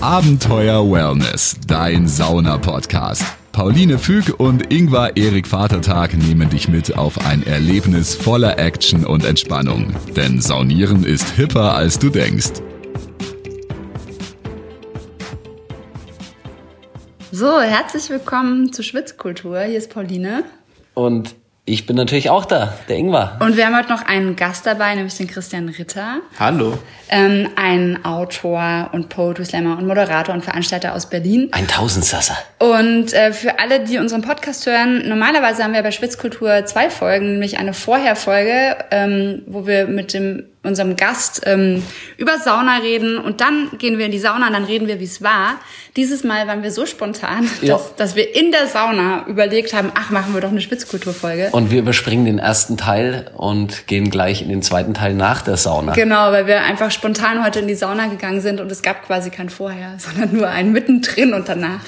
Abenteuer Wellness, dein Sauna-Podcast. Pauline Füg und Ingvar Erik Vatertag nehmen dich mit auf ein Erlebnis voller Action und Entspannung. Denn Saunieren ist hipper, als du denkst. So, herzlich willkommen zu Schwitzkultur. Hier ist Pauline. Und ich bin natürlich auch da, der Ingwer. Und wir haben heute noch einen Gast dabei, nämlich den Christian Ritter. Hallo. Ähm, ein Autor und Poetry Slammer und Moderator und Veranstalter aus Berlin. Ein Tausendsasser. Und äh, für alle, die unseren Podcast hören, normalerweise haben wir bei Schwitzkultur zwei Folgen, nämlich eine Vorherfolge, ähm, wo wir mit dem unserem Gast ähm, über Sauna reden und dann gehen wir in die Sauna und dann reden wir, wie es war. Dieses Mal waren wir so spontan, Ja. dass, dass wir in der Sauna überlegt haben, ach, machen wir doch eine Schwitzkulturfolge. Und wir überspringen den ersten Teil und gehen gleich in den zweiten Teil nach der Sauna. Genau, weil wir einfach spontan heute in die Sauna gegangen sind und es gab quasi kein Vorher, sondern nur ein mittendrin und danach.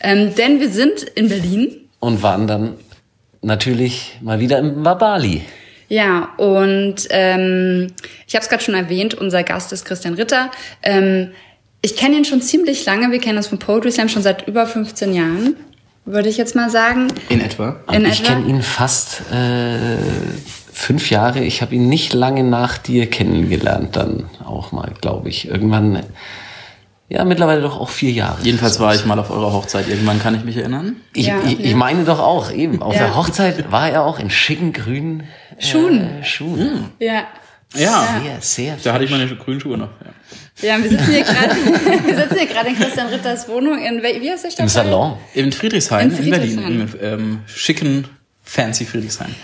Ähm, denn wir sind in Berlin Und waren dann natürlich mal wieder im Wabali. Ja, und ähm, ich habe es gerade schon erwähnt, unser Gast ist Christian Ritter. Ähm, ich kenne ihn schon ziemlich lange, wir kennen uns von Poetry Slam schon seit über 15 Jahren, würde ich jetzt mal sagen. In etwa. In ich kenne ihn fast äh, fünf Jahre. Ich habe ihn nicht lange nach dir kennengelernt, dann auch mal, glaube ich. Irgendwann, ja, mittlerweile doch auch vier Jahre. Jedenfalls war ich mal auf eurer Hochzeit. Irgendwann kann ich mich erinnern. Ich, Ja, ich, ja. ich meine doch auch, eben. Auf Ja. der Hochzeit war er auch in schicken grünen äh, Schuhen. Schuhen. Ja. Ja. Sehr, sehr Da hatte ich meine grünen Schuhe noch. Ja. Ja, wir sitzen hier gerade, wir sitzen hier gerade in Christian Ritters Wohnung in, wie heißt der Stadt? Im Salon. In Friedrichshain, In in, Berlin. Friedrichshain. Im ähm, schicken, fancy Friedrichshain.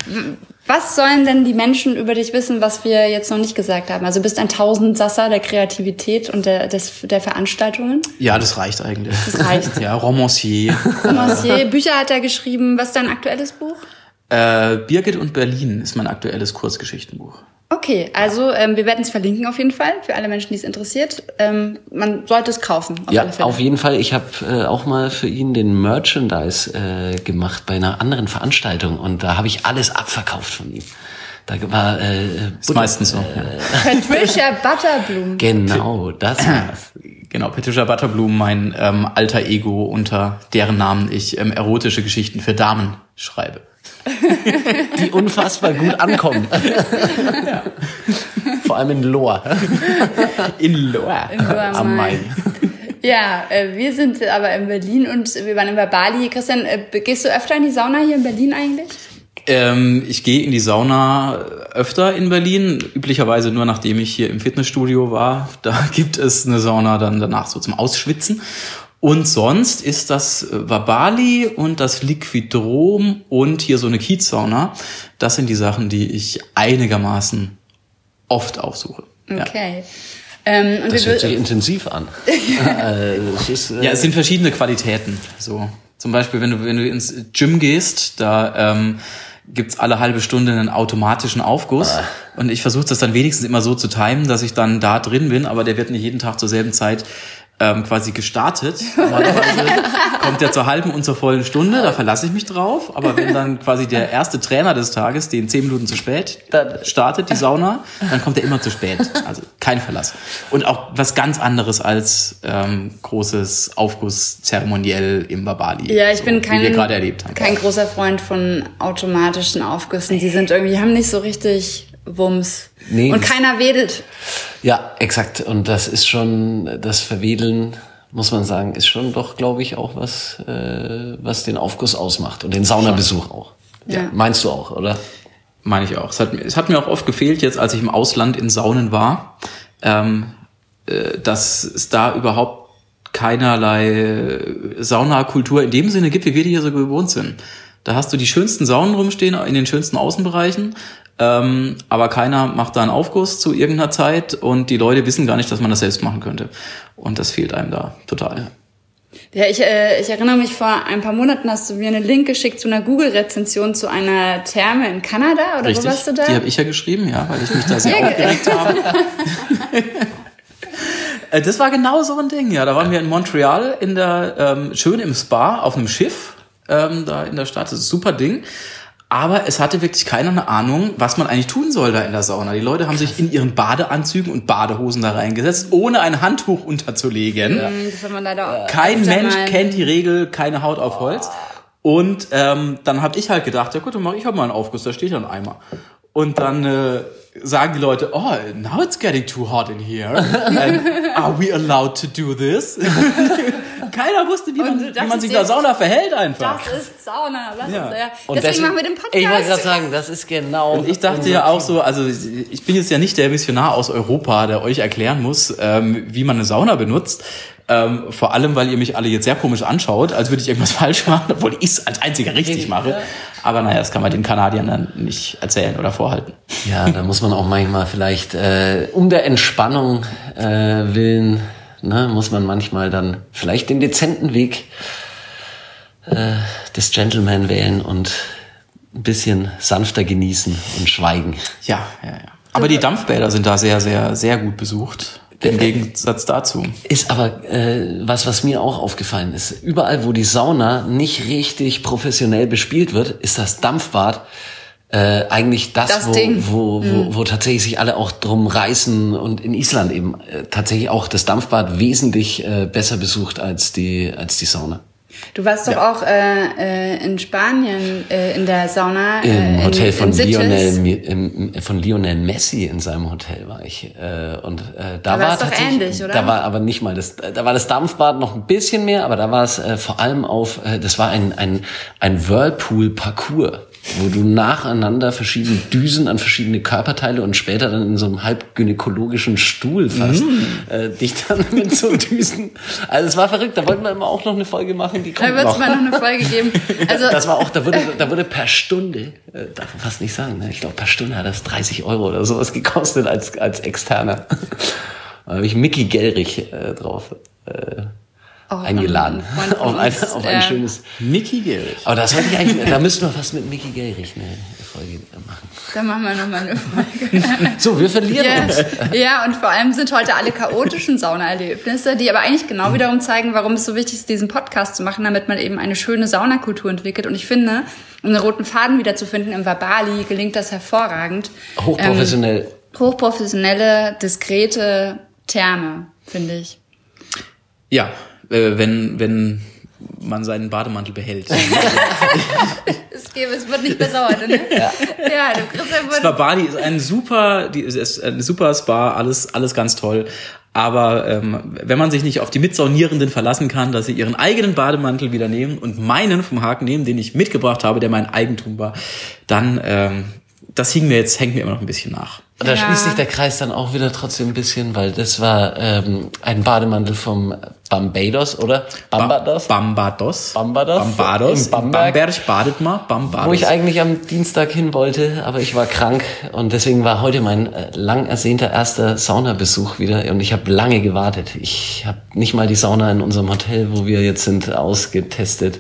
Was sollen denn die Menschen über dich wissen, was wir jetzt noch nicht gesagt haben? Also du bist ein Tausendsasser der Kreativität und der, des, der Veranstaltungen. Ja, das reicht eigentlich. Das reicht. Ja, Romancier. Romancier, Bücher hat er geschrieben. Was ist dein aktuelles Buch? Äh, Birgit und Berlin ist mein aktuelles Kurzgeschichtenbuch. Okay, also ähm, wir werden es verlinken auf jeden Fall für alle Menschen, die es interessiert. Ähm, man sollte es kaufen. Auf Ja, auf jeden Fall. Ich habe äh, auch mal für ihn den Merchandise äh, gemacht bei einer anderen Veranstaltung und da habe ich alles abverkauft von ihm. Da war äh, Ist meistens so. ja. Patricia Butterblum. genau das war's. Genau, Patricia Butterblum, mein ähm, alter Ego, unter deren Namen ich ähm, erotische Geschichten für Damen schreibe. Die unfassbar gut ankommen. Vor allem in Lohr. In Lohr. In Lohr am Main. Ja, äh, wir sind aber in Berlin und wir waren in Bali. Christian, äh, gehst du öfter in die Sauna hier in Berlin eigentlich? Ähm, ich gehe in die Sauna öfter in Berlin, üblicherweise nur nachdem ich hier im Fitnessstudio war. Da gibt es eine Sauna dann danach so zum Ausschwitzen. Und sonst ist das äh, Wabali und das Liquidrom und hier so eine Kiezsauna. Das sind die Sachen, die ich einigermaßen oft aufsuche. Ja. Okay. Ähm, und Das hört sich intensiv an. äh, es ist, äh, Ja, es sind verschiedene Qualitäten. So zum Beispiel, wenn du wenn du ins Gym gehst, da ähm, gibt's alle halbe Stunde einen automatischen Aufguss und ich versuche das dann wenigstens immer so zu timen, dass ich dann da drin bin, aber der wird nicht jeden Tag zur selben Zeit ähm, quasi gestartet. Normalerweise kommt der zur halben und zur vollen Stunde, da verlasse ich mich drauf. Aber wenn dann quasi der erste Trainer des Tages den zehn Minuten zu spät startet, die Sauna, dann kommt er immer zu spät. Also kein Verlass. Und auch was ganz anderes als ähm, großes Aufgusszeremoniell im Babali. ja, ich so, bin kein, kein großer Freund von automatischen Aufgüssen. Die sind irgendwie, haben nicht so richtig Wumms. Nee, und keiner wedelt. Ja, exakt. Und das ist schon, das Verwedeln, muss man sagen, ist schon doch, glaube ich, auch was, äh, was den Aufguss ausmacht und den Saunabesuch auch. Ja. Meinst du auch, oder? Meine ich auch. Es hat, es hat mir auch oft gefehlt, jetzt als ich im Ausland in Saunen war, ähm, äh, dass es da überhaupt keinerlei Saunakultur in dem Sinne gibt, wie wir die hier so gewohnt sind. Da hast du die schönsten Saunen rumstehen in den schönsten Außenbereichen, ähm, aber keiner macht da einen Aufguss zu irgendeiner Zeit und die Leute wissen gar nicht, dass man das selbst machen könnte. Und das fehlt einem da total. Ja, ich, äh, ich erinnere mich, vor ein paar Monaten hast du mir einen Link geschickt zu einer Google-Rezension zu einer Therme in Kanada, oder Richtig? wo warst du da? Die habe ich ja geschrieben, ja, weil ich mich da sehr aufgeregt habe. Äh, Das war genau so ein Ding, ja. Da waren wir in Montreal in der ähm, schön im Spa auf einem Schiff ähm, da in der Stadt. Das ist ein super Ding. Aber es hatte wirklich keiner eine Ahnung, was man eigentlich tun soll da in der Sauna. Die Leute haben sich in ihren Badeanzügen und Badehosen da reingesetzt, ohne ein Handtuch unterzulegen. Leider auch Kein Mensch mal. kennt die Regel, keine Haut auf Holz. Und ähm, dann habe ich halt gedacht, ja gut, dann mache ich halt mal einen Aufguss, da steht ja ein Eimer. Und dann äh, sagen die Leute, oh, now it's getting too hot in here. And are we allowed to do this? Keiner wusste, wie Und man, wie man sich in der Sauna verhält einfach. Das ist Sauna. Lass Ja. uns, ja. Und Deswegen machen wir den Ich wollte gerade Podcast. sagen, das ist genau. Und ich dachte ja auch so, also ich bin jetzt ja nicht der Missionar aus Europa, der euch erklären muss, ähm, wie man eine Sauna benutzt. Ähm, vor allem, weil ihr mich alle jetzt sehr komisch anschaut, als würde ich irgendwas falsch machen, obwohl ich es als einziger richtig mache. Aber naja, das kann man den Kanadiern dann nicht erzählen oder vorhalten. Ja, da muss man auch manchmal vielleicht äh, um der Entspannung äh, willen, ne, muss man manchmal dann vielleicht den dezenten Weg äh, des Gentleman wählen und ein bisschen sanfter genießen und schweigen. Ja, ja, ja. Aber die Dampfbäder sind da sehr, sehr, sehr gut besucht. Im Gegensatz dazu. Ist aber äh, was, was mir auch aufgefallen ist. Überall, wo die Sauna nicht richtig professionell bespielt wird, ist das Dampfbad äh, eigentlich das, Das wo, Ding. wo, wo, wo tatsächlich sich alle auch drum reißen und in Island eben äh, tatsächlich auch das Dampfbad wesentlich äh, besser besucht als die als die Sauna. Du warst doch auch äh, äh, in Spanien äh, in der Sauna. Im äh, Hotel in, von. Lionel, im, von Lionel Messi in seinem Hotel war ich äh, und äh, da Aber war tatsächlich, ähnlich, da war aber nicht mal das, da war das Dampfbad noch ein bisschen mehr, aber da war es äh, vor allem auf, äh, das war ein ein ein Whirlpool Parcours, wo du nacheinander verschiedene Düsen an verschiedene Körperteile und später dann in so einem halb gynäkologischen Stuhl fast Mm. äh, dich dann mit so Düsen. Also es war verrückt. Da wollten wir immer auch noch eine Folge machen, die Da kommt wird es noch. mal noch eine Folge geben. Also Das war auch, da wurde, da wurde per Stunde, äh, darf man fast nicht sagen, ne? ich glaube per Stunde hat das 30 Euro oder sowas gekostet als, als externer. Da habe ich Mickey Gellrich äh, drauf äh, auch eingeladen. von Auf ein, auf ein schönes. Mickey Gehrig. Aber das sollte ich eigentlich, da müssten wir fast mit Mickey Gellrich eine Folge machen. Da machen wir nochmal eine Folge. So, wir verlieren Ja, uns. ja, und vor allem sind heute alle chaotischen Saunaerlebnisse, die aber eigentlich genau wiederum zeigen, warum es so wichtig ist, diesen Podcast zu machen, damit man eben eine schöne Saunakultur entwickelt. Und ich finde, um einen roten Faden wiederzufinden im Verbali, gelingt das hervorragend. Hochprofessionell. Ähm, hochprofessionelle, diskrete Therme, finde ich. Ja, äh, wenn, wenn man seinen Bademantel behält. Es, gäbe, es wird nicht besser heute, ne? Ja, ja du kriegst ja Spa Bali ist ein super, die, es ist ein super Spa, alles, alles ganz toll. Aber ähm, wenn man sich nicht auf die Mitsaunierenden verlassen kann, dass sie ihren eigenen Bademantel wieder nehmen und meinen vom Haken nehmen, den ich mitgebracht habe, der mein Eigentum war, dann ähm, das hing mir jetzt, hängt mir immer noch ein bisschen nach. Da Ja. schließt sich der Kreis dann auch wieder trotzdem ein bisschen, weil das war ähm, ein Bademantel vom Barbados, oder? Barbados? Bambados. Bambados? Bambados. In Bamberg. Bamberg badet mal. Bambados. Wo ich eigentlich am Dienstag hin wollte, aber ich war krank und deswegen war heute mein äh, lang ersehnter erster Saunabesuch wieder und ich habe lange gewartet. Ich habe nicht mal die Sauna in unserem Hotel, wo wir jetzt sind, ausgetestet.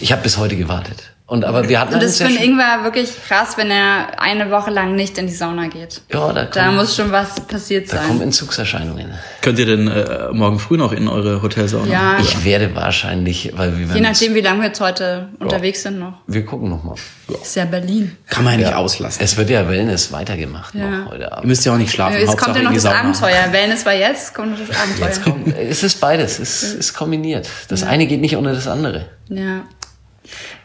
Ich habe bis heute gewartet. Und aber wir hatten Und einen das sehr finde schönen- Ingwer wirklich krass, wenn er eine Woche lang nicht in die Sauna geht. ja, da, Da kommen, muss schon was passiert da kommen sein. Entzugserscheinungen. Könnt ihr denn äh, morgen früh noch in eure Hotelsauna? Ja, Ich werde wahrscheinlich, weil wir je nachdem, wie lange wir jetzt heute unterwegs sind noch. wir gucken noch mal. Ist ja Berlin. Kann man ja nicht auslassen. Es wird ja Wellness weitergemacht Ja. noch heute Ihr Abend. müsst ja auch nicht schlafen. Jetzt Hauptsache kommt ja noch das Sauna. Abenteuer. Wellness war jetzt, kommt noch das Abenteuer. Jetzt kommt, es ist beides, es ist kombiniert. Das eine geht nicht ohne das andere. Ja.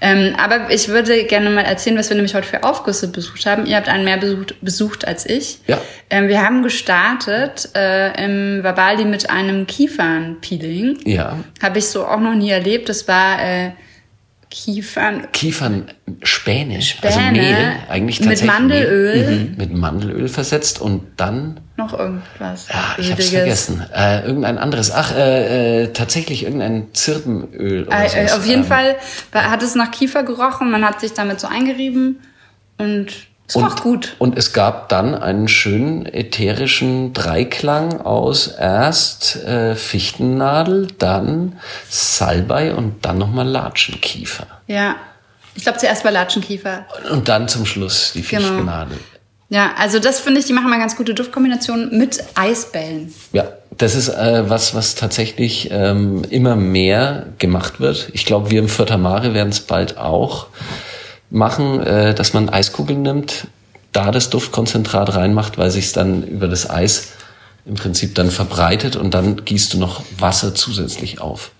Ähm, aber ich würde gerne mal erzählen, was wir nämlich heute für Aufgüsse besucht haben. Ihr habt einen mehr besucht, besucht als ich. Ja. Ähm, wir haben gestartet äh, im Vabali mit einem Kiefernpeeling. Ja. Habe ich so auch noch nie erlebt. Das war äh, Kiefern. Kiefernspäne, also Späne Mehl, eigentlich mit tatsächlich Mandelöl. Mehl, mhm, mit Mandelöl versetzt und dann, Noch irgendwas. ja, ich hab's vergessen, äh, irgendein anderes, ach, äh, äh, tatsächlich irgendein Zirbenöl oder Äh, auf jeden Ähm, Fall hat es nach Kiefer gerochen. Man hat sich damit so eingerieben und es roch gut. Und es gab dann einen schönen ätherischen Dreiklang aus erst äh, Fichtennadel, dann Salbei und dann nochmal Latschenkiefer. Ja. Ich glaube zuerst war Latschenkiefer. Und dann zum Schluss die Genau. Fichtennadel. Ja, also das finde ich, die machen mal ganz gute Duftkombinationen mit Eisbällen. Ja, das ist äh, was, was tatsächlich ähm, immer mehr gemacht wird. Ich glaube, wir im Vierter Mare werden es bald auch machen, äh, dass man Eiskugeln nimmt, da das Duftkonzentrat reinmacht, weil sich dann über das Eis im Prinzip dann verbreitet und dann gießt du noch Wasser zusätzlich auf.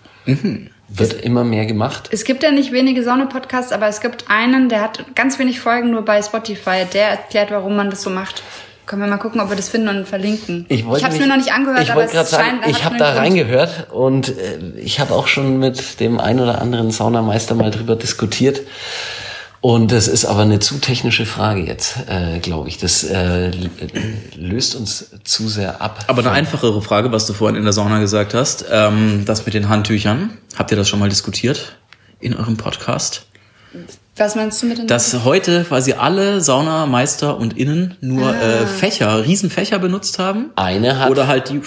Wird immer mehr gemacht. Es gibt ja nicht wenige Sauna-Podcasts, aber es gibt einen, der hat ganz wenig Folgen nur bei Spotify. Der erklärt, warum man das so macht. Können wir mal gucken, ob wir das finden und verlinken. Ich, wollte habe es mir noch nicht angehört, ich aber es sagen, scheint... ich habe da reingehört und äh, ich habe auch schon mit dem ein oder anderen Saunameister mal drüber diskutiert. Und das ist aber eine zu technische Frage jetzt, äh, glaube ich. Das äh, löst uns zu sehr ab. Aber eine einfachere Frage, was du vorhin in der Sauna gesagt hast, ähm, das mit den Handtüchern. Habt ihr das schon mal diskutiert in eurem Podcast? Was meinst du mit den... Dass heute quasi alle Saunameister und Innen nur Ah. äh, Fächer, Riesenfächer benutzt haben. Eine hat, Oder halt die,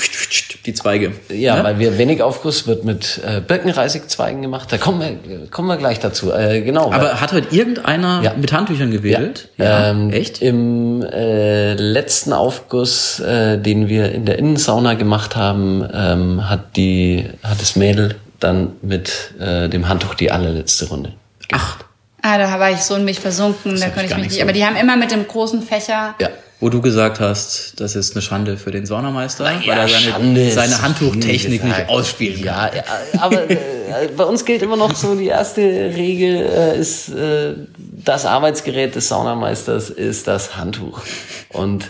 die Zweige. ja, Ne? weil wir wenig Aufguss wird mit äh, Birkenreisigzweigen gemacht. Da kommen wir, kommen wir gleich dazu. Äh, genau. Aber hat heute irgendeiner Ja. mit Handtüchern gewählt? Ähm, Echt? Im äh, letzten Aufguss, äh, den wir in der Innensauna gemacht haben, ähm, hat die hat das Mädel dann mit äh, dem Handtuch die allerletzte Runde. Ach, Ah, da war ich so in mich versunken, da hab konnte ich mich nicht so. Aber die haben immer mit dem großen Fächer... Ja. wo du gesagt hast, das ist eine Schande für den Saunameister, Na weil ja, er seine, seine Handtuchtechnik nicht ausspielen kann. Ja, ja, aber äh, bei uns gilt immer noch so, die erste Regel äh, ist, äh, das Arbeitsgerät des Saunameisters ist das Handtuch. Und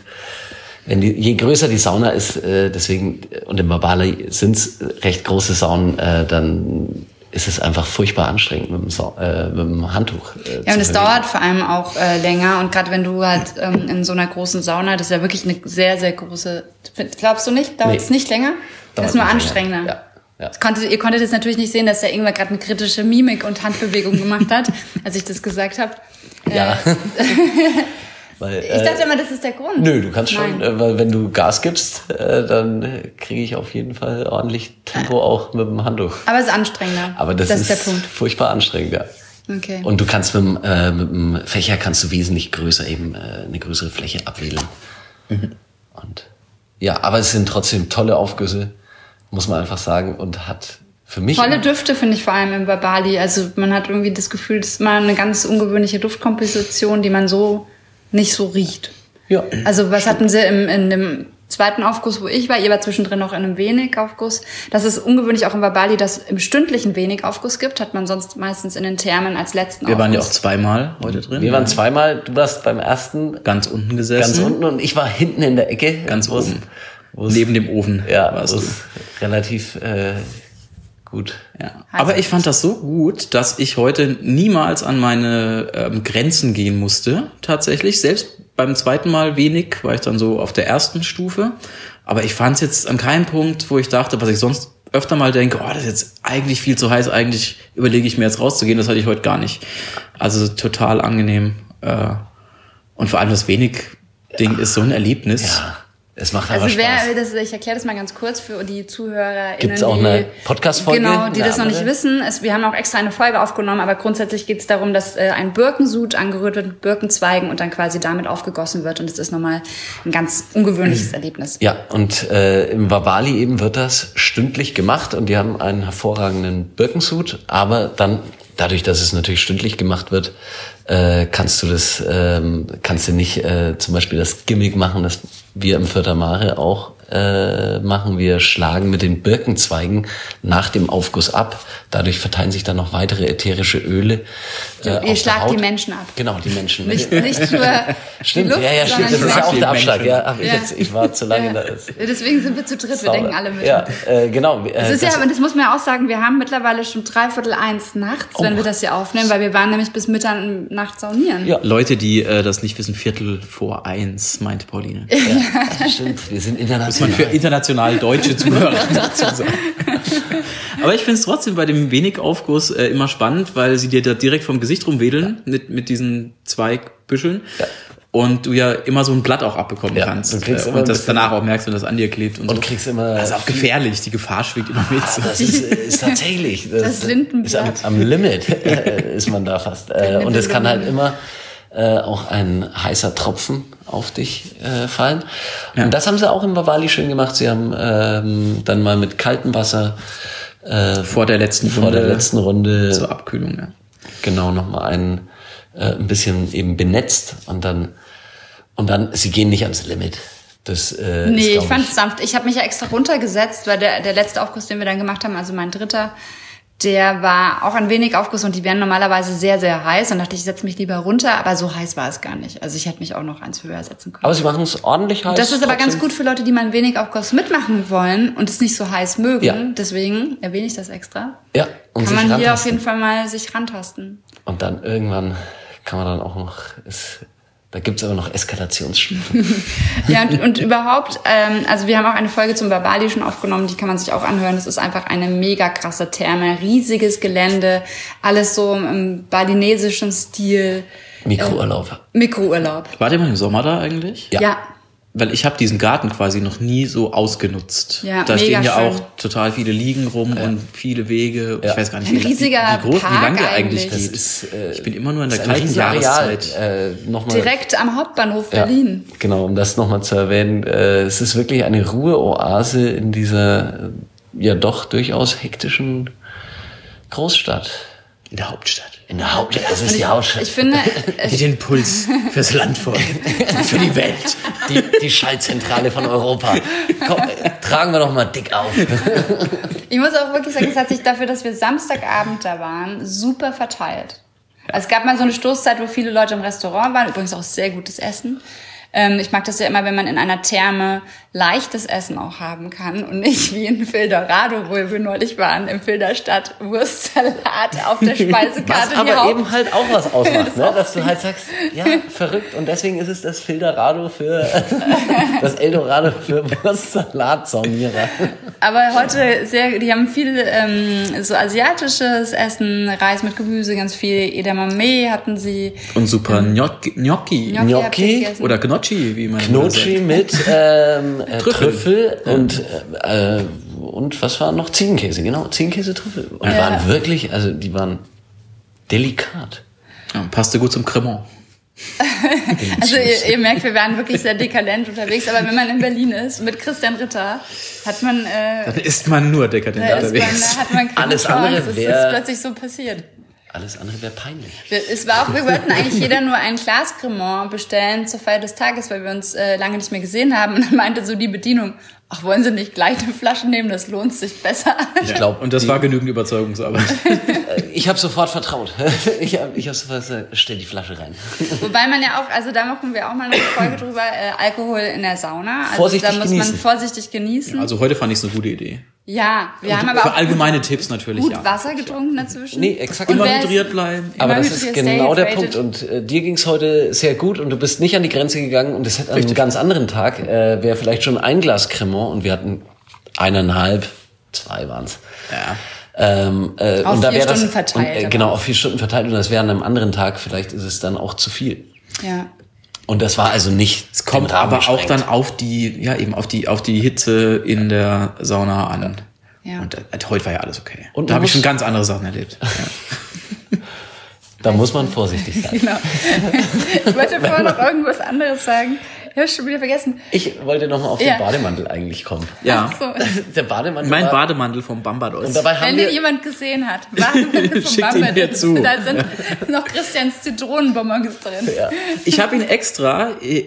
wenn die, je größer die Sauna ist, äh, deswegen, und im Babali sind es recht große Saunen, äh, dann ist es einfach furchtbar anstrengend mit dem, Sau äh, mit dem Handtuch. Äh, Ja, und es dauert vor allem auch äh, länger. Und gerade wenn du halt ähm, in so einer großen Sauna, das ist ja wirklich eine sehr, sehr große. Glaubst du nicht? Dauert Nee. es nicht länger? das Dauert ist nur anstrengender. Ja, ja. Das Konnte, ihr konntet jetzt natürlich nicht sehen, dass der Ingwer gerade eine kritische Mimik und Handbewegung gemacht hat, als ich das gesagt habe. Ja. Weil, Ich äh, dachte immer, das ist der Grund. Nö, du kannst schon, Nein. äh, weil wenn du Gas gibst, äh, dann äh, kriege ich auf jeden Fall ordentlich Tempo auch mit dem Handtuch. Aber es ist anstrengender. Aber das, ist, ist, der Punkt. furchtbar anstrengend, ja. Okay. Und du kannst mit dem, äh, mit dem Fächer kannst du wesentlich größer eben äh, eine größere Fläche abwählen. Mhm. Und ja, aber es sind trotzdem tolle Aufgüsse, muss man einfach sagen, und hat für mich Tolle Düfte finde ich vor allem im Babali. Also man hat irgendwie das Gefühl, das ist mal eine ganz ungewöhnliche Duftkomposition, die man so nicht so riecht. ja, Also was hatten sie im, in dem zweiten Aufguss, wo ich war? Ihr war zwischendrin noch in einem Wenig-Aufguss. Das ist ungewöhnlich auch im Babali, dass es im stündlichen Wenig-Aufguss gibt. Hat man sonst meistens in den Thermen als letzten Wir waren ja auch Aufguss. zweimal heute drin. wir waren zweimal, du warst beim ersten ganz unten gesessen. ganz unten und ich war hinten in der Ecke. Ganz oben. wo's- Neben dem Ofen Ja, warst das du. ist relativ äh, gut. Ja. Aber ich fand das so gut, dass ich heute niemals an meine ähm, Grenzen gehen musste, tatsächlich. Selbst beim zweiten Mal wenig, war ich dann so auf der ersten Stufe. Aber ich fand es jetzt an keinem Punkt, wo ich dachte, was ich sonst öfter mal denke, oh, das ist jetzt eigentlich viel zu heiß, eigentlich überlege ich mir jetzt rauszugehen, das hatte ich heute gar nicht. Also total angenehm. Äh, und vor allem das wenig Ding ist so ein Erlebnis. Ja, es macht aber Also Spaß. wer, das, ich erkläre das mal ganz kurz für die Zuhörer. Gibt's auch eine Podcast-Folge? Genau, die das noch nicht andere? wissen. Es, wir haben auch extra eine Folge aufgenommen, aber grundsätzlich geht es darum, dass äh, ein Birkensud angerührt wird mit Birkenzweigen und dann quasi damit aufgegossen wird. Und es ist nochmal ein ganz ungewöhnliches Erlebnis. Ja, und äh, im Wabali eben wird das stündlich gemacht und die haben einen hervorragenden Birkensud, aber dann dadurch, dass es natürlich stündlich gemacht wird, äh, kannst du das, ähm, kannst du nicht äh, zum Beispiel das Gimmick machen, das wir im Vierter Mare auch äh, machen. Wir schlagen mit den Birkenzweigen nach dem Aufguss ab. Dadurch verteilen sich dann noch weitere ätherische Öle. Äh, Ihr schlagt die. Menschen ab. Genau, die Menschen. Nicht, nicht nur Stimmt, die Luft, ja, ja, stimmt. Das die ist ja auch Menschen. der Abschlag. Ja, ach, ich, Ja. jetzt, ich war zu lange da. Ja. Deswegen sind wir zu dritt, wir Sauber. denken alle mit. Ja, äh, genau. Äh, Das ist ja, aber das muss man ja auch sagen, wir haben mittlerweile schon dreiviertel eins nachts, wenn wir das hier aufnehmen, weil wir waren nämlich bis Mitternacht saunieren. Ja. Leute, die äh, das nicht wissen, Viertel vor eins, meint Pauline. ja, stimmt. Wir sind Muss man für international deutsche Zuhörer dazu sagen. Aber ich finde es trotzdem bei dem wenig Aufguss äh, immer spannend, weil sie dir da direkt vom Gesicht rumwedeln mit, mit diesen Zweigbüscheln. Und du ja immer so ein Blatt auch abbekommen Ja, kannst. kriegst Äh, und das danach auch merkst, wenn das an dir klebt und, Und so. kriegst immer Das ist auch gefährlich, die Gefahr schwingt immer mit. Das ist, ist tatsächlich. Das, Das Lindenblatt. Ist am, am Limit äh, ist man da fast. Äh, und es kann halt immer äh, auch ein heißer Tropfen auf dich äh, fallen. Und das haben sie auch im Wawali schön gemacht. Sie haben ähm, dann mal mit kaltem Wasser äh, Vor der letzten vor Runde der letzten Runde zur Abkühlung. Ja. genau nochmal einen äh, ein bisschen eben benetzt und dann und dann sie gehen nicht ans Limit. Das, äh, Nee, ist, ich fand es sanft. Ich habe mich ja extra runtergesetzt, weil der, der letzte Aufguss, den wir dann gemacht haben, also mein dritter, der war auch ein wenig Aufguss und die werden normalerweise sehr, sehr heiß. Und dachte ich, ich setze mich lieber runter, aber so heiß war es gar nicht. Also ich hätte mich auch noch eins höher setzen können. Aber sie machen es ordentlich heiß. das ist aber ganz gut für Leute, die mal ein wenig Aufguss mitmachen wollen und es nicht so heiß mögen. Ja. Deswegen erwähne ich das extra. Ja, und Kann man hier auf jeden Fall mal sich rantasten. Und dann irgendwann kann man dann auch noch, ist, da gibt's aber noch Eskalationsstufen. Ja, und, und überhaupt, ähm, also wir haben auch eine Folge zum Babali schon aufgenommen, die kann man sich auch anhören. Das ist einfach eine mega krasse Therme, riesiges Gelände, alles so im balinesischen Stil, Mikrourlaub. Mikrourlaub. Wart ihr mal im Sommer da eigentlich? Ja. Ja, Weil ich habe diesen Garten quasi noch nie so ausgenutzt. Ja, da mega stehen ja schön. auch total viele Liegen rum und viele Wege. Ja. Ich weiß gar nicht, Ein wie, riesiger wie, groß, Park wie lang der eigentlich geht. Das ist, äh, ich bin immer nur in der Riesenareal, Jahreszeit. Äh, nochmal, direkt am Hauptbahnhof ja, Berlin. Genau, um das nochmal zu erwähnen. Äh, es ist wirklich eine Ruheoase in dieser ja doch durchaus hektischen Großstadt. In der Hauptstadt. In der Hauptstadt. Das ist die Hauptstadt. Ich finde, Die den Puls fürs Land und für die Welt. die, die Schallzentrale von Europa. Komm, tragen wir doch mal dick auf. ich muss auch wirklich sagen, es hat sich dafür, dass wir Samstagabend da waren, super verteilt. Also es gab mal so eine Stoßzeit, wo viele Leute im Restaurant waren, übrigens auch sehr gutes Essen. Ähm, ich mag das ja immer, wenn man in einer Therme leichtes Essen auch haben kann und nicht wie in Fildorado, wo wir neulich waren, im Filderstadt, Wurstsalat auf der Was Speisekarte. die aber Haupt- eben halt auch was ausmacht, ne? dass du halt sagst, ja, verrückt. Und deswegen ist es das Filderado für, das Eldorado für Wurstsalat-Saunierer. Aber heute sehr, die haben viel ähm, so asiatisches Essen, Reis mit Gemüse, ganz viel Edamame hatten sie. Und super Gnocchi. Gnocchi. Gnocchi Gnocchi. Oder Gnocchi, wie man sagt. mit ähm, äh, Trüffel. Trüffel, und, äh, und was war noch? Ziegenkäse, genau. Ziegenkäse, Trüffel. Und Ja. waren wirklich, also die waren delikat. Ja, passte gut zum Cremant. Also ihr, ihr merkt, wir waren wirklich sehr dekadent unterwegs, aber wenn man in Berlin ist mit Christian Ritter, hat man, äh, Dann ist man nur dekadent da ist man, unterwegs. hat man keine Alles Chance. andere Es ist wär- plötzlich so passiert. Alles andere wäre peinlich. Wir, es war auch, wir wollten eigentlich jeder nur ein Glas Cremant bestellen zur Feier des Tages, weil wir uns äh, lange nicht mehr gesehen haben. Und dann meinte so die Bedienung, ach, wollen Sie nicht gleich eine Flasche nehmen? Das lohnt sich besser. Ich glaube, Und das war genügend Überzeugungsarbeit. ich habe sofort vertraut. Ich habe ich hab sofort gesagt, stell die Flasche rein. Wobei man ja auch, also da machen wir auch mal eine Folge drüber, äh, Alkohol in der Sauna. Also Vorsichtig da muss genießen. man vorsichtig genießen. Also heute fand ich es eine gute Idee. Ja, wir haben aber Für auch allgemeine Tipps natürlich, gut ja. Wasser getrunken dazwischen. Nee, exakt. Und Immer hydriert bleiben. Aber das ist genau der. Punkt. Und äh, dir ging's heute sehr gut und du bist nicht an die Grenze gegangen und es hätte an einem ganz anderen Tag äh, wäre vielleicht schon ein Glas Cremant und wir hatten eineinhalb, zwei waren's. Ja. Ähm, äh, Auf und da vier wäre das Stunden verteilt Und, äh, genau auf vier Stunden verteilt und das wäre an einem anderen Tag vielleicht ist es dann auch zu viel. Ja. Und das war also nicht. Es kommt aber auch gesprengt. dann auf die, ja eben auf die, auf die Hitze in der Sauna an. Ja. Und äh, heute war ja alles okay. Und da habe ich schon ganz andere Sachen erlebt. Ja. Da muss man vorsichtig sein. Genau. Ich wollte vorher noch irgendwas anderes sagen. Ich habe schon wieder vergessen. Ich wollte noch mal auf Ja. den Bademantel eigentlich kommen. ja. So. Der Bademantel. Mein Bademantel vom Bambados. Und dabei haben Wenn wir. den jemand gesehen hat, Bademantel vom mir zu. Da sind noch Christians Zitronenbonbons drin. Ich habe ihn extra äh,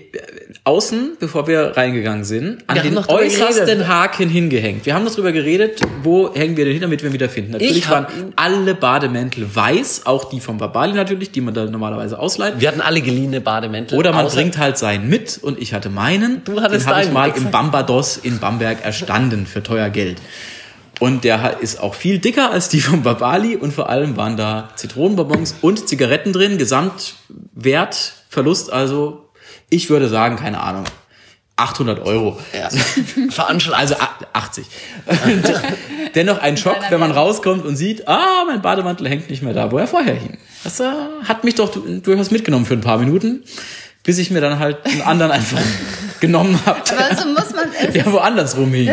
außen, bevor wir reingegangen sind, an Wir den äußersten geredet. Haken hingehängt. Wir haben noch drüber geredet, wo hängen wir den hin, damit wir ihn wieder finden. Natürlich Ich waren alle Bademäntel weiß, auch die vom Babali natürlich, die man da normalerweise ausleiht. Wir hatten alle geliehene Bademäntel. Oder man bringt halt seinen mit und ich hatte meinen. Du hattest den habe ich mal exakt. im Bambados in Bamberg erstanden für teuer Geld. Und der ist auch viel dicker als die vom Babali und vor allem waren da Zitronenbonbons und Zigaretten drin. Gesamtwertverlust also, ich würde sagen, keine Ahnung, 800 Euro. Ja. Veranschlagt. Also a- 80. Und dennoch ein Schock, wenn man rauskommt und sieht, ah, mein Bademantel hängt nicht mehr da, wo er vorher hing. Das äh, hat mich doch du- durchaus mitgenommen für ein paar Minuten, bis ich mir dann halt einen anderen einfach genommen habe, Aber so muss man es. der woanders rumhing.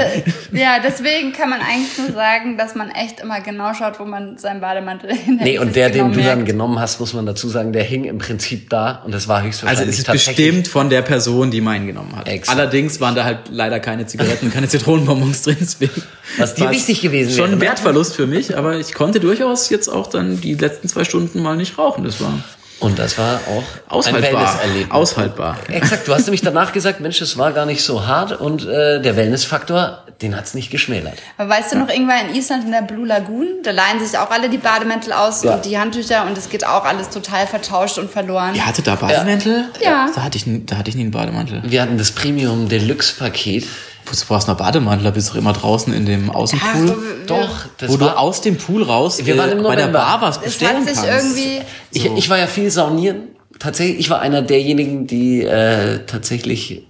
Ja, deswegen kann man eigentlich nur sagen, dass man echt immer genau schaut, wo man seinen Bademantel hinhängt. Nee, und der, genau den du dann genommen hast, muss man dazu sagen, der hing im Prinzip da und das war Also höchstwahrscheinlich es ist bestimmt von der Person, die meinen genommen hat. Exakt. Allerdings waren da halt leider keine Zigaretten, keine Zitronenbonbons drin. Deswegen Was dir es wichtig gewesen Schon wäre, ein ne? Wertverlust für mich, aber ich konnte durchaus jetzt auch dann die letzten zwei Stunden mal nicht rauchen. Das war Und das war auch ein Aushaltbar. Wellnesserlebnis. Aushaltbar. Exakt, du hast nämlich danach gesagt, Mensch, es war gar nicht so hart und äh, der Wellnessfaktor, den hat's nicht geschmälert. Aber weißt du noch, irgendwann in Island in der Blue Lagoon, da leihen sich auch alle die Bademäntel aus Ja. und die Handtücher und es geht auch alles total vertauscht und verloren. Ihr hattet da Bademäntel? Ja. Da hatte ich, nie- da hatte ich nie einen Bademantel. Wir hatten das Premium Deluxe Paket. Du brauchst noch Bademantel, da bist du immer draußen in dem Ach, Außenpool. wir- Doch, das wo du aus dem Pool raus Wir waren im äh, bei der November. Bar was es bestellen hat sich kannst. irgendwie ich, ich war ja viel saunieren. Tatsächlich, ich war einer derjenigen, die äh, tatsächlich,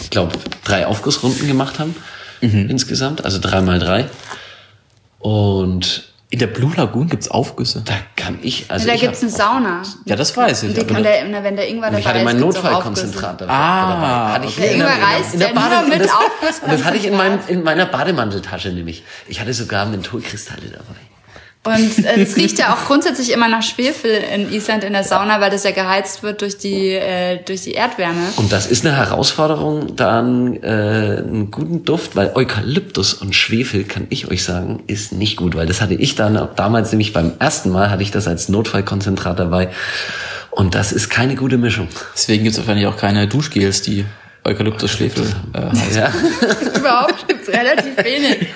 ich glaube, drei Aufgussrunden gemacht haben insgesamt, also drei mal drei. Und In der Blue Lagoon gibt's Aufgüsse. da kann ich, also ja, da ich gibt's eine Sauna. Ja, das weiß ich. Und die kann der, wenn der Ingwer dabei ich hatte ist, mein Notfallkonzentrat dabei. Ah, dabei. Hatte ich Der in der, Ingwer in der, reißt in der ja nur Bade, mit das. Und das hatte ich in, meinem, in meiner Bademanteltasche nämlich. Ich hatte sogar Mentholkristalle dabei. Und äh, es riecht ja auch grundsätzlich immer nach Schwefel in Island in der Sauna, weil das ja geheizt wird durch die, äh, durch die Erdwärme. Und das ist eine Herausforderung, dann äh, einen guten Duft, weil Eukalyptus und Schwefel, kann ich euch sagen, ist nicht gut, weil das hatte ich dann damals nämlich beim ersten Mal hatte ich das als Notfallkonzentrat dabei. Und das ist keine gute Mischung. Deswegen gibt's wahrscheinlich auch keine Duschgels, die Eukalyptus-Schwefel äh. Ja. Überhaupt gibt's relativ wenig.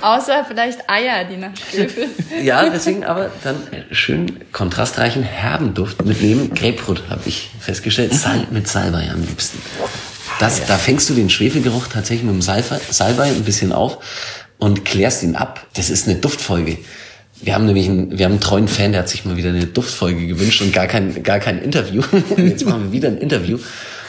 Außer vielleicht Eier, die nach Schwefel. ja, deswegen aber dann schön kontrastreichen herben Duft mitnehmen. Grapefruit habe ich festgestellt. Sal mit Salbei am liebsten. Das, da fängst du den Schwefelgeruch tatsächlich mit dem Salbei, Salbei ein bisschen auf und klärst ihn ab. Das ist eine Duftfolge. Wir haben nämlich einen, wir haben einen treuen Fan, der hat sich mal wieder eine Duftfolge gewünscht und gar kein, gar kein Interview. Jetzt machen wir wieder ein Interview.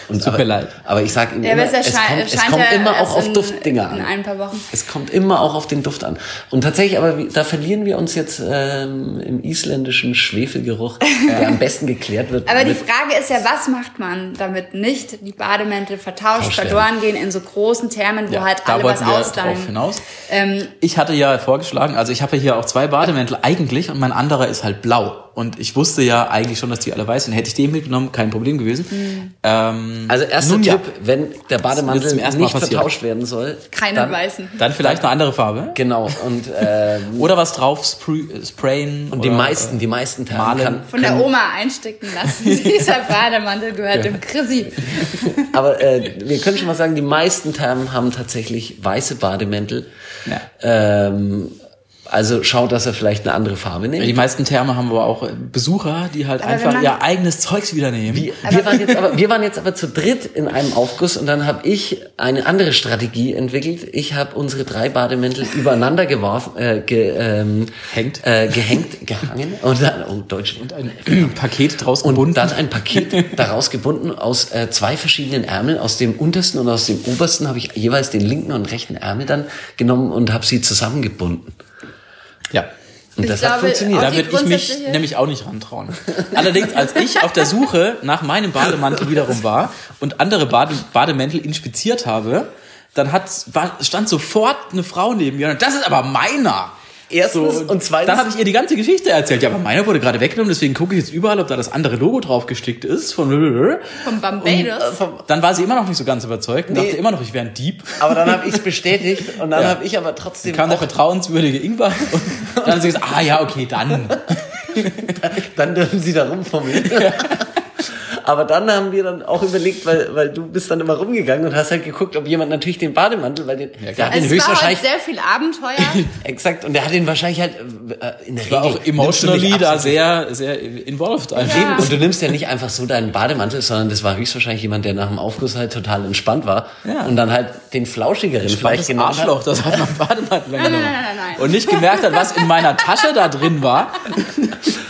Und Tut mir leid. Aber ich sage ihm Ja, immer, es, es kommt, es kommt ja immer auch auf in, Duftdinger an. In ein paar Wochen. Es kommt immer auch auf den Duft an. Und tatsächlich, aber da verlieren wir uns jetzt ähm, im isländischen Schwefelgeruch, der am besten geklärt wird. Aber die Frage ist ja, was macht man, damit nicht die Bademäntel vertauscht, verloren gehen in so großen Thermen, wo Ja, halt da alle was ausleihen. drauf hinaus. Ähm, Ich hatte ja vorgeschlagen, also ich habe ja hier auch zwei Bademäntel eigentlich und mein anderer ist halt blau. Und ich wusste ja eigentlich schon, dass die alle weiß sind. Hätte ich den mitgenommen, kein Problem gewesen. Ähm, also erster nun ja, Tipp, wenn der Bademantel wird zum ersten Mal nicht vertauscht werden soll. keine dann, weißen. Dann vielleicht eine andere Farbe. Genau. Und, ähm, Oder was drauf sprü- sprayen. und die oder, meisten, die meisten Termen malen. kann, Von der Oma einstecken lassen. Dieser Bademantel gehört dem Chrissy. Aber äh, wir können schon mal sagen, die meisten Termen haben tatsächlich weiße Bademäntel. Ja. Ähm, also schaut, dass er vielleicht eine andere Farbe Die nimmt. meisten Therme haben aber auch äh, Besucher, die halt Aber einfach ihr eigenes Zeugs wieder nehmen. Wir, wir, waren jetzt aber, wir waren jetzt aber zu dritt in einem Aufguss und dann habe ich eine andere Strategie entwickelt. Ich habe unsere drei Bademäntel übereinander geworfen, äh, ge, ähm, Hängt. äh, gehängt, gehangen und dann, oh, Deutsch. ein Paket draus Und gebunden. dann ein Paket daraus gebunden aus äh, zwei verschiedenen Ärmeln. Aus dem untersten und aus dem obersten habe ich jeweils den linken und rechten Ärmel dann genommen und habe sie zusammengebunden. Und Ich das hat glaube, funktioniert. Da würde ich mich nämlich auch nicht rantrauen. Allerdings, als ich auf der Suche nach meinem Bademantel wiederum war und andere Bade Bademäntel inspiziert habe, dann hat, war, stand sofort eine Frau neben mir und das ist aber meiner. Erstens und zweitens- Dann habe ich ihr die ganze Geschichte erzählt. Ja, aber meiner wurde gerade weggenommen, deswegen gucke ich jetzt überall, ob da das andere Logo drauf gestickt ist. Von Von Barbados. dann war sie immer noch nicht so ganz überzeugt und Nee. dachte immer noch, ich wäre ein Dieb. Aber dann habe ich es bestätigt und dann Ja. habe ich aber trotzdem kam der vertrauenswürdige Ingwer und dann hat sie gesagt, ah ja, okay, dann. dann dürfen sie da rumfummeln. Aber dann haben wir dann auch überlegt, weil, weil du bist dann immer rumgegangen und hast halt geguckt, ob jemand natürlich den Bademantel, weil den, der hat den Also es war heute höchstwahrscheinlich, sehr viel Abenteuer. exakt, und der hat den wahrscheinlich halt äh, in der Regel. War auch emotionally da sehr, sehr involved einfach. Eben, und du nimmst ja nicht einfach so deinen Bademantel, sondern das war höchstwahrscheinlich jemand, der nach dem Aufguss halt total entspannt war Ja. und dann halt den flauschigeren vielleicht genommen Arschloch, hat. das hat mein Bademantel nein, nein, nein, nein, nein. Und nicht gemerkt hat, was in meiner Tasche da drin war.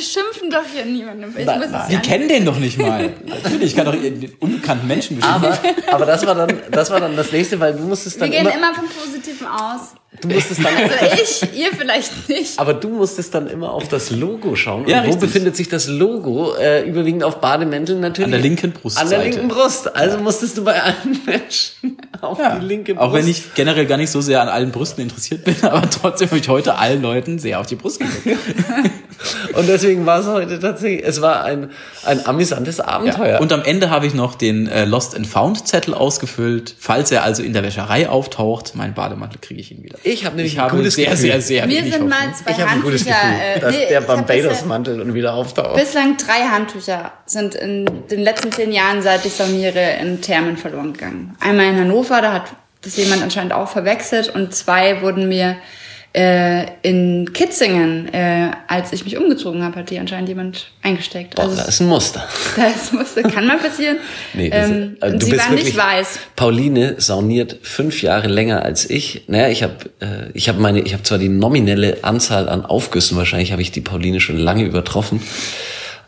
Wir, wir, wir beschimpfen doch hier niemanden. Ich Nein, nein. Wir ja kennen den doch nicht mal. Natürlich, ich kann doch den unbekannten Menschen bestimmen. Aber, aber das war dann, das war dann das nächste, weil du musstest Wir dann gehen immer, immer vom Positiven aus. du musstest dann, Also ich, ihr vielleicht nicht. aber du musstest dann immer auf das Logo schauen. Ja, und wo richtig. befindet sich das Logo? Äh, überwiegend auf Bademänteln natürlich. An der linken Brustseite. An der linken Brust. Also musstest du bei allen Menschen auf Ja. die linke Brust. Auch wenn ich generell gar nicht so sehr an allen Brüsten interessiert bin, aber trotzdem habe ich heute allen Leuten sehr auf die Brust geguckt. Und deswegen war es heute tatsächlich, es war ein, ein amüsantes Abenteuer. Und am Ende habe ich noch den äh, Lost and Found Zettel ausgefüllt. Falls er also in der Wäscherei auftaucht, mein Bademantel kriege ich ihn wieder. Ich habe nämlich Ich ein habe gutes sehr, Gefühl. sehr, sehr Mir wenig sind mal zwei Ich habe ein gutes. Gefühl, äh, dass nee, der Barbados-Mantel und wieder auftaucht. Bislang drei Handtücher sind in den letzten zehn Jahren, seit ich sauniere, in Thermen verloren gegangen. Einmal in Hannover, da hat das jemand anscheinend auch verwechselt und zwei wurden mir äh, in Kitzingen, äh, als ich mich umgezogen habe, hat die anscheinend jemand eingesteckt. Boah, Also das ist ein Muster. das musste, kann mal passieren. Nee, das, ähm, also und du sie bist war nicht wirklich, weiß. Pauline sauniert fünf Jahre länger als ich. Naja, ich habe äh, ich hab meine, ich habe zwar die nominelle Anzahl an Aufgüssen, wahrscheinlich habe ich die Pauline schon lange übertroffen,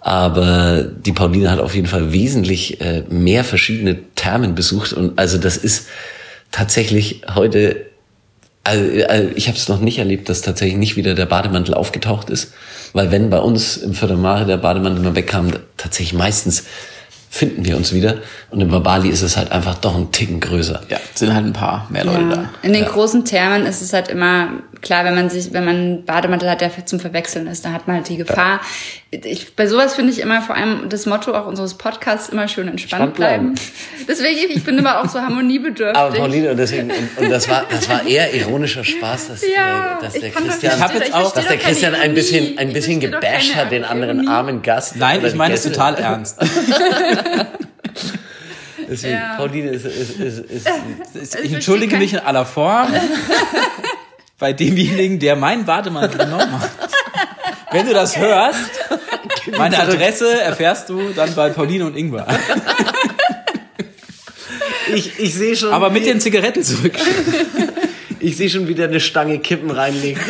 aber die Pauline hat auf jeden Fall wesentlich äh, mehr verschiedene Thermen besucht und also das ist tatsächlich heute also, also ich habe es noch nicht erlebt, dass tatsächlich nicht wieder der Bademantel aufgetaucht ist. Weil wenn bei uns im Viertelmare der Bademantel mal wegkam, tatsächlich meistens finden wir uns wieder. Und im Bali ist es halt einfach doch ein Ticken größer. Ja, sind halt ein paar mehr Leute Ja. da. In den großen Thermen ist es halt immer klar, wenn man sich, wenn man einen Bademantel hat, der zum Verwechseln ist, da hat man halt die Gefahr. Ich, bei sowas finde ich immer vor allem das Motto auch unseres Podcasts immer schön entspannt, bleiben. bleiben. Deswegen, ich bin immer auch so harmoniebedürftig. Aber Pauline, und deswegen, und, und das war, das war eher ironischer Spaß, dass, Ja, äh, dass der Christian, jetzt ich auch- dass der Christian ein Ironie. bisschen, ein bisschen gebasht hat, den anderen Ironie. armen Gast. Nein, ich meine es total ernst. Deswegen, Ja. Pauline ist, ist, ist, ist Ich Ich entschuldige mich in aller Form bei demjenigen, der meinen Bademantel genommen hat. Wenn du das hörst, meine Adresse erfährst du dann bei Pauline und Ingwer. ich, ich sehe schon, Aber mit wie- den Zigaretten zurück. ich sehe schon wieder eine Stange Kippen reinlegt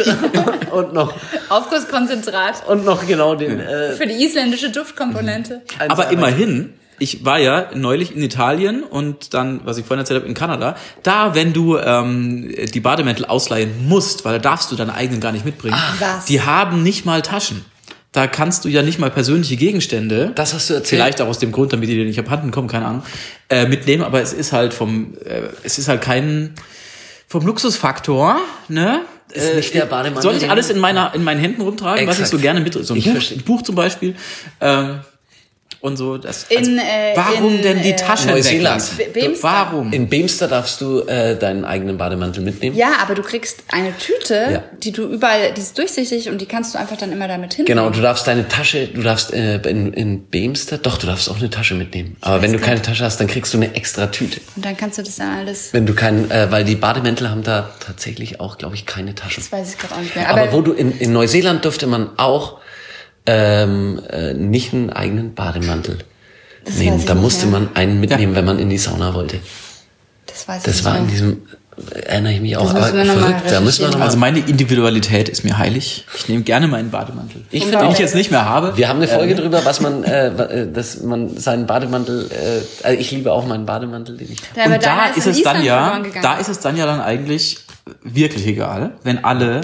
und noch Aufgusskonzentrat und noch genau den. Äh, für die isländische Duftkomponente. Aber immerhin, ich war ja neulich in Italien und dann, was ich vorhin erzählt habe, in Kanada. Da, wenn du ähm, die Bademäntel ausleihen musst, weil da darfst du deine eigenen gar nicht mitbringen, Was? die haben nicht mal Taschen. Da kannst du ja nicht mal persönliche Gegenstände. Das hast du erzählt. Vielleicht auch aus dem Grund, damit die dir nicht abhanden kommen, keine Ahnung, äh, mitnehmen. Aber es ist halt vom, äh, es ist halt kein vom Luxusfaktor, ne? Ist nicht der Bademantel, Soll ich alles in meiner in meinen Händen rumtragen, was ich Exakt. so gerne mit so ein Buch. Buch zum Beispiel. Ähm, und so. Das, also, In, äh, warum in, denn die äh, Taschen Neuseeland. weglassen? Be- Bemster. Warum? In Beemster darfst du äh, deinen eigenen Bademantel mitnehmen. Ja, aber du kriegst eine Tüte, Ja. die du überall, die ist durchsichtig und die kannst du einfach dann immer damit hinnehmen. Genau, du darfst deine Tasche, du darfst äh, in, in Beemster, doch, du darfst auch eine Tasche mitnehmen. Aber wenn du keine Tasche hast, dann kriegst du eine extra Tüte. Und dann kannst du das dann alles, Wenn du keinen, äh, weil die Bademäntel haben da tatsächlich auch, glaube ich, keine Taschen. das weiß ich gerade auch nicht mehr. Aber, Aber, wo du in, in Neuseeland durfte man auch ähm, äh, nicht einen eigenen Bademantel Das nehmen. Da nicht musste mehr. man einen mitnehmen, wenn man in die Sauna wollte. das weiß ich Das nicht war mehr. in diesem, äh, erinnere ich mich auch, Das aber verrückt, da müssen wir recherchieren. noch mal Also meine Individualität ist mir heilig. Ich nehme gerne meinen Bademantel. Ich Den finde auch, ich jetzt nicht mehr habe. wir haben eine Folge drüber, was man, äh, äh, dass man seinen Bademantel, äh, also ich liebe auch meinen Bademantel, den ich Ja, und da ist es dann ja, da ist es dann ja dann eigentlich wirklich egal, wenn alle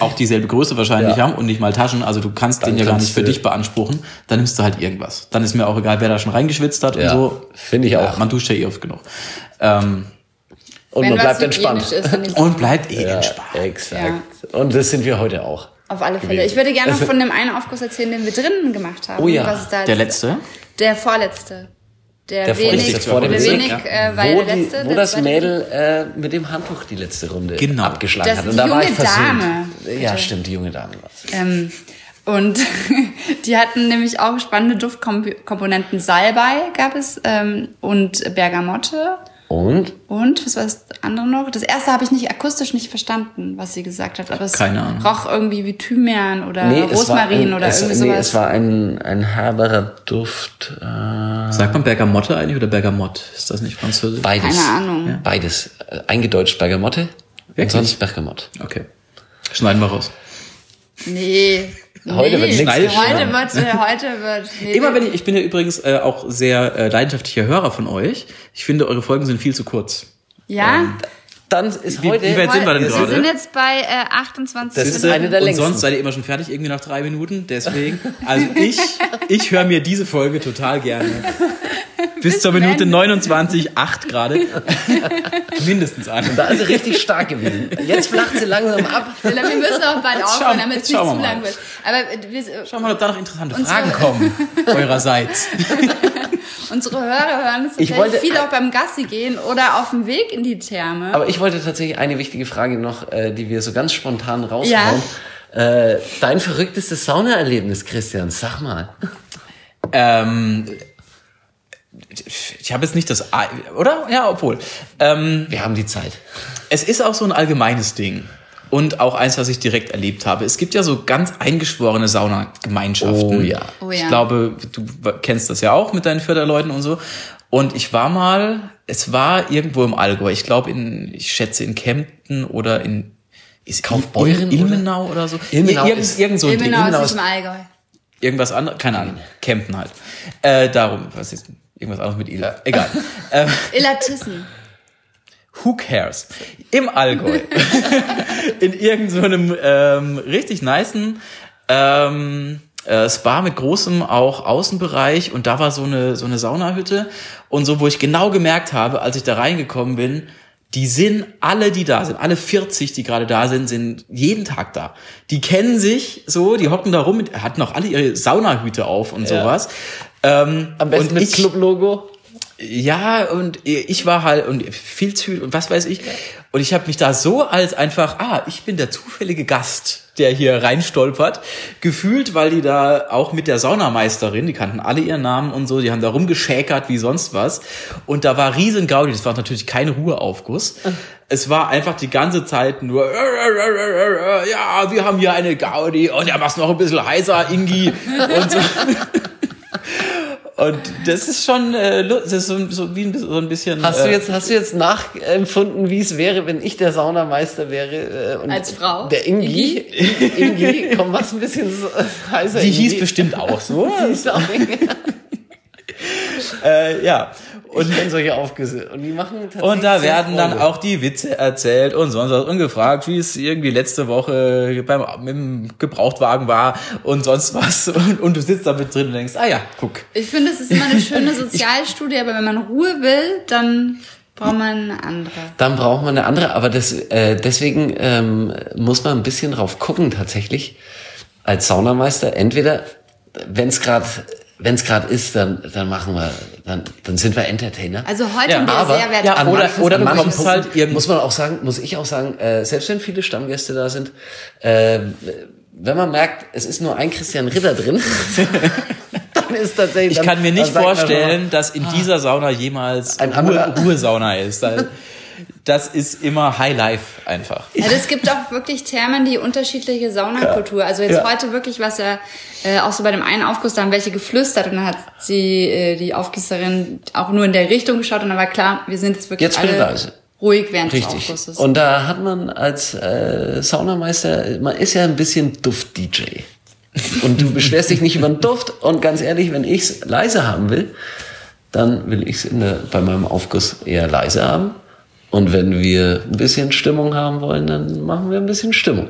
auch dieselbe Größe wahrscheinlich Ja. haben und nicht mal Taschen, also du kannst Dann den ja gar nicht für dich beanspruchen, dann nimmst du halt irgendwas. Dann ist mir auch egal, wer da schon reingeschwitzt hat Ja, und so. finde ich auch. man duscht ja eh oft genug. Ähm, und Wenn man bleibt entspannt. Ist, und bleibt eh Ja, entspannt. exakt. Und das sind wir heute auch. auf alle Fälle. gewesen. Ich würde gerne noch von dem einen Aufguss erzählen, den wir drinnen gemacht haben. Oh ja, Was ist da Der letzte. Der vorletzte. Der, Der wenig, vorletzte, vor dem der Sieg, wenig, äh, weil wo der die, letzte, wo der das Mädel äh, mit dem Handtuch die letzte Runde Genau. abgeschlagen Das hat. Und da die war ich junge versöhnt. Dame, Ja, stimmt, die junge Dame war's. Ähm, und die hatten nämlich auch spannende Duftkomponenten. Salbei gab es ähm, und Bergamotte. Und Und, was war das andere noch? Das erste habe ich nicht akustisch nicht verstanden, was sie gesagt hat. Aber es Keine Ahnung. roch irgendwie wie Thymian oder nee, Rosmarin ein, oder es, irgendwie nee, sowas. es war ein, ein herberer Duft. Äh, Sagt man Bergamotte eigentlich oder Bergamotte? Ist das nicht französisch? beides. Keine Ahnung. Beides. Äh, Eingedeutscht Bergamotte und Wirklich? sonst Bergamotte. Okay. Schneiden wir raus. Nee. Heute nee. wird nichts Heute geschnitten. wird, heute wird, nee, Immer wenn ich, ich bin ja übrigens äh, auch sehr äh, leidenschaftlicher Hörer von euch. Ich finde, eure Folgen sind viel zu kurz. Ja? Dann ist Wie- heute. wie weit sind wir denn wir gerade? sind jetzt bei äh, 28 Das ist eine der Und längsten. sonst seid ihr immer schon fertig, irgendwie nach drei Minuten. Deswegen, also ich, ich höre mir diese Folge total gerne. Bis zur zum Minute Ende. 29, 8 gerade. Mindestens an. da ist sie richtig stark gewesen. Jetzt flacht sie langsam ab. Wir müssen auch bald aufhören, damit es nicht zu wir lang wird. Aber wir, Schauen wir mal, ob da noch interessante Fragen kommen. Eurerseits. Unsere Hörer hören es Ich tatsächlich wollte- viel auch beim Gassi gehen oder auf dem Weg in die Therme. Aber ich wollte tatsächlich eine wichtige Frage noch, äh, die wir so ganz spontan raushauen. Äh, dein verrücktestes Saunaerlebnis, Christian, sag mal. Ähm, ich habe jetzt nicht das, Ei- oder? Ja, obwohl. Ähm, Wir haben die Zeit. es ist auch so ein allgemeines Ding. Und auch eins, was ich direkt erlebt habe. Es gibt ja so ganz eingeschworene Saunagemeinschaften. Oh ja. Oh Ich ja. glaube, du kennst das ja auch mit deinen Förderleuten und so. Und ich war mal, es war irgendwo im Allgäu. Ich glaube in, ich schätze in Kempten oder in ist Kaufbeuren Il- Ilmenau oder so. Ilmenau Ir- ist- irgend so. Ilmenau Ilmenau ist ist- im Allgäu. Irgendwas anderes, keine Ahnung. Kempten halt. Äh, darum, was ist irgendwas anderes mit Il? Egal. ähm, Illertissen. Who cares? Im Allgäu. in irgendeinem ähm, richtig nicen ähm, äh, Spa mit großem auch Außenbereich und da war so eine so eine Saunahütte und so, wo ich genau gemerkt habe, als ich da reingekommen bin, die sind alle, die da sind, alle 40, die gerade da sind, sind jeden Tag da. Die kennen sich so, die hocken da rum, hatten auch alle ihre Saunahüte auf und sowas. Ähm, Am besten mit Club-Logo. Ja, und ich war halt und viel zu und was weiß ich. Und ich habe mich da so als einfach, ah, ich bin der zufällige Gast, der hier reinstolpert, gefühlt, weil die da auch mit der Saunameisterin, die kannten alle ihren Namen und so, die haben da rumgeschäkert wie sonst was. Und da war riesen Gaudi, das war natürlich kein Ruheaufguss. Es war einfach die ganze Zeit nur, ja, wir haben hier eine Gaudi und ja, mach's noch ein bisschen heißer, Ingi. Und so. Und das ist schon, äh, das ist so, so wie ein, bisschen- so ein bisschen. Hast du äh, jetzt, hast du jetzt nachempfunden, wie es wäre, wenn ich der Saunameister wäre? Äh, und Als Frau? Der Ingi. Ingi, komm, was ein bisschen so, heißer Die Ingi. hieß bestimmt auch so. Die hieß auch Ingi. äh, ja. Und ich kenne solche Aufgüsse. Und die machen tatsächlich Und da werden dann auch die Witze erzählt und sonst was und gefragt, wie es irgendwie letzte Woche beim mit dem Gebrauchtwagen war und sonst was. Und, und du sitzt da mit drin und denkst, ah ja, guck. Ich finde, es ist immer eine schöne Sozialstudie, aber wenn man Ruhe will, dann braucht man eine andere. Dann braucht man eine andere, aber das, äh, deswegen ähm, muss man ein bisschen drauf gucken tatsächlich als Saunameister. Entweder, wenn es gerade wenn es gerade ist, dann, dann machen wir, dann, dann sind wir Entertainer. Also heute Ja, haben wir aber- sehr wertvoll. ja, An oder- manchen- oder an manchen Punkten halt irgend- muss man auch sagen, muss ich auch sagen, äh, selbst wenn viele Stammgäste da sind, äh, wenn man merkt, es ist nur ein Christian Ritter drin, dann ist tatsächlich. Ich kann mir nicht vorstellen, dass in dieser Sauna jemals Ein Ruhe, Ruhesauna ist. Da- Das ist immer High Life einfach. Also es gibt auch wirklich Thermen, die unterschiedliche Saunakultur. Also jetzt Ja. heute wirklich, was ja äh, auch so bei dem einen Aufguss, da haben welche geflüstert und dann hat sie, äh, die Aufgießerin auch nur in der Richtung geschaut und dann war klar, wir sind jetzt wirklich Jetzt bitte alle leise. ruhig während des Richtig. Aufgusses. Und da hat man als äh, Saunameister, man ist ja ein bisschen Duft-DJ. Und du beschwerst dich nicht über den Duft. Und ganz ehrlich, wenn ich's leise haben will, dann will ich's in der, bei meinem Aufguss eher leise haben. Und wenn wir ein bisschen Stimmung haben wollen, dann machen wir ein bisschen Stimmung.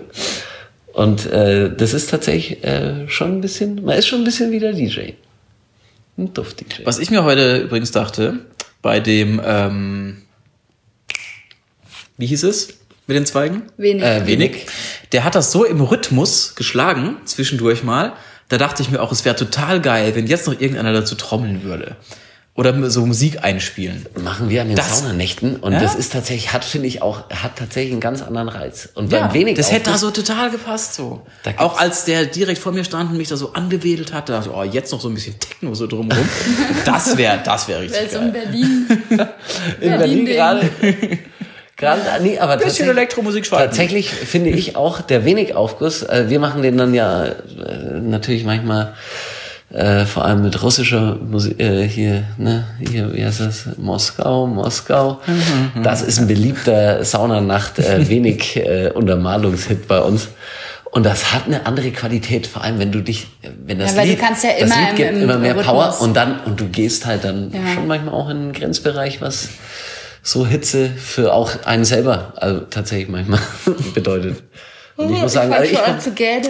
Und äh, das ist tatsächlich äh, schon ein bisschen, man ist schon ein bisschen wie der DJ. Ein Duft-DJ. Was ich mir heute übrigens dachte, bei dem, ähm, wie hieß es mit den Zweigen? Wenig. Äh, Wenig. Der hat das so im Rhythmus geschlagen, zwischendurch mal. Da dachte ich mir auch, es wäre total geil, wenn jetzt noch irgendeiner dazu trommeln würde. Oder so Musik einspielen. machen wir an den Das- Saunanächten und Ja? das ist tatsächlich hat finde ich auch hat tatsächlich einen ganz anderen Reiz und beim wenig das hätte da so total gepasst so. Auch als der direkt vor mir stand und mich da so angewedelt hat, da dachte ich, oh, jetzt noch so ein bisschen Techno so drumherum. das wäre das wäre Weil richtig so in geil. Berlin. in Berlin Berlin-Ding. gerade gerade nee, aber Bisschen tatsächlich, Elektromusik schweifen. tatsächlich finde ich auch der wenig Aufguss äh, wir machen den dann ja äh, natürlich manchmal äh, vor allem mit russischer Musik äh, hier ne hier wie heißt das Moskau Moskau das ist ein beliebter Saunanacht äh, wenig äh, Untermalungshit bei uns und das hat eine andere Qualität, vor allem wenn du dich, wenn das Ja, Lied, ja das immer Lied im- gibt im immer mehr Rhythmus. Power und dann und du gehst halt dann Ja. schon manchmal auch in einen Grenzbereich, was so Hitze für auch einen selber also tatsächlich manchmal bedeutet. Und ich muss sagen, also ich fang schon komm, an zu gähnen.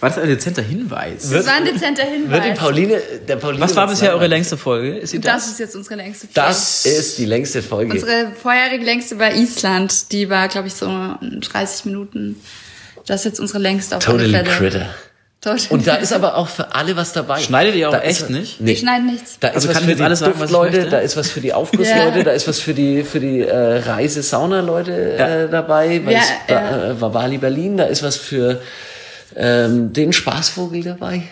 War das ein dezenter Hinweis? Das war ein dezenter wird die Hinweis. Pauline, der Pauline Was war bisher eure längste Folge? Ist sie Das das? ist jetzt unsere längste Folge. Das ist die längste Folge. Unsere vorherige längste war Island. Die war, glaube ich, so 30 Minuten. Das ist jetzt unsere längste auf Totally alle Fälle. Critter. Total. Und da ist aber auch für alle was dabei. Schneidet ihr auch da echt ist, nicht? Wir schneiden nichts. Da ist Also was kann für die alles sagen, was möchte? da ist was für die Aufgussleute, Ja. da ist was für die für die äh, Reise-Sauna-Leute äh, dabei, Ja, weiß, ja. äh, Wabali Berlin, da ist was für ähm, den Spaßvogel dabei.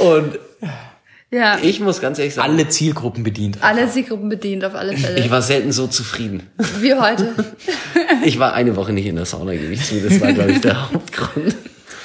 Und Ja, ich muss ganz ehrlich sagen, Alle Zielgruppen bedient. alle Zielgruppen bedient auf alle ich Fälle. war selten so zufrieden. Wie heute. Ich war eine Woche nicht in der Sauna, gebe ich zu. Das war, glaube ich, der Hauptgrund.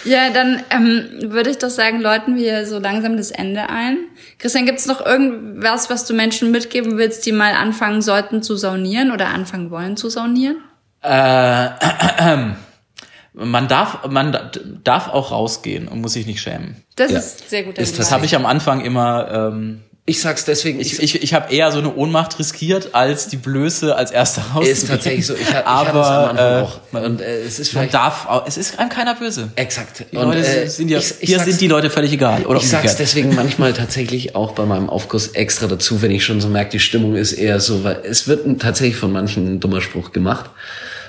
Ja, dann ähm, würde ich doch sagen, läuten wir so langsam das Ende ein. Christian, gibt's noch irgendwas, was du Menschen mitgeben willst, die mal anfangen sollten zu saunieren oder anfangen wollen zu saunieren? Äh, man darf, man da- darf auch rausgehen und muss sich nicht schämen. Das Ja. ist sehr gut. Ist Das habe ich am Anfang immer. Ähm, Ich sag's deswegen, ich ich, ich habe eher so eine Ohnmacht riskiert, als die Blöße als erster rauszugehen. ist tatsächlich so. Ich, ha- ich Aber Anfang äh, auch. Und äh, es ist man darf, auch, es ist einem keiner böse. exakt. Die Und, Leute äh, sind ja, ich- ich hier sag's- sind die Leute völlig egal. Oder Ich sag's umgekehrt. deswegen manchmal tatsächlich auch bei meinem Aufguss extra dazu, wenn ich schon so merke, die Stimmung ist eher so, weil es wird tatsächlich von manchen ein dummer Spruch gemacht.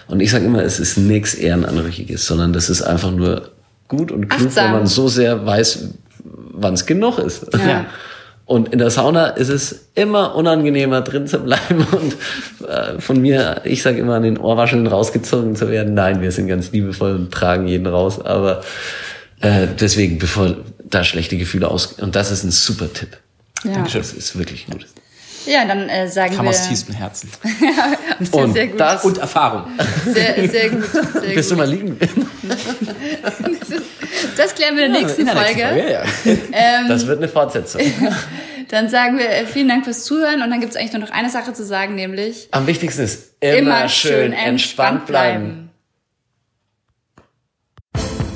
Und ich sage immer, es ist nichts Ehrenanrüchiges, sondern das ist einfach nur gut und klug, Achtsam. wenn man so sehr weiß, wann es genug ist. Ja. Und in der Sauna ist es immer unangenehmer drin zu bleiben und äh, von mir, ich sage immer, an den Ohrwascheln rausgezogen zu werden. Nein, wir sind ganz liebevoll und tragen jeden raus, aber äh, deswegen, bevor da schlechte Gefühle aus und das ist ein super Tipp. Ja. Das ist wirklich gut. Ja, dann äh, sagen Kam wir. aus tiefstem Herzen. Sehr, Und sehr gut. das Und Erfahrung. sehr, sehr gut. Sehr bist du gut. mal liegen. Das klären wir in der nächsten Folge. ja. Ähm, Das wird eine Fortsetzung. Dann sagen wir äh, vielen Dank fürs Zuhören und dann gibt's eigentlich nur noch eine Sache zu sagen, nämlich Am wichtigsten ist immer, schön entspannt bleiben.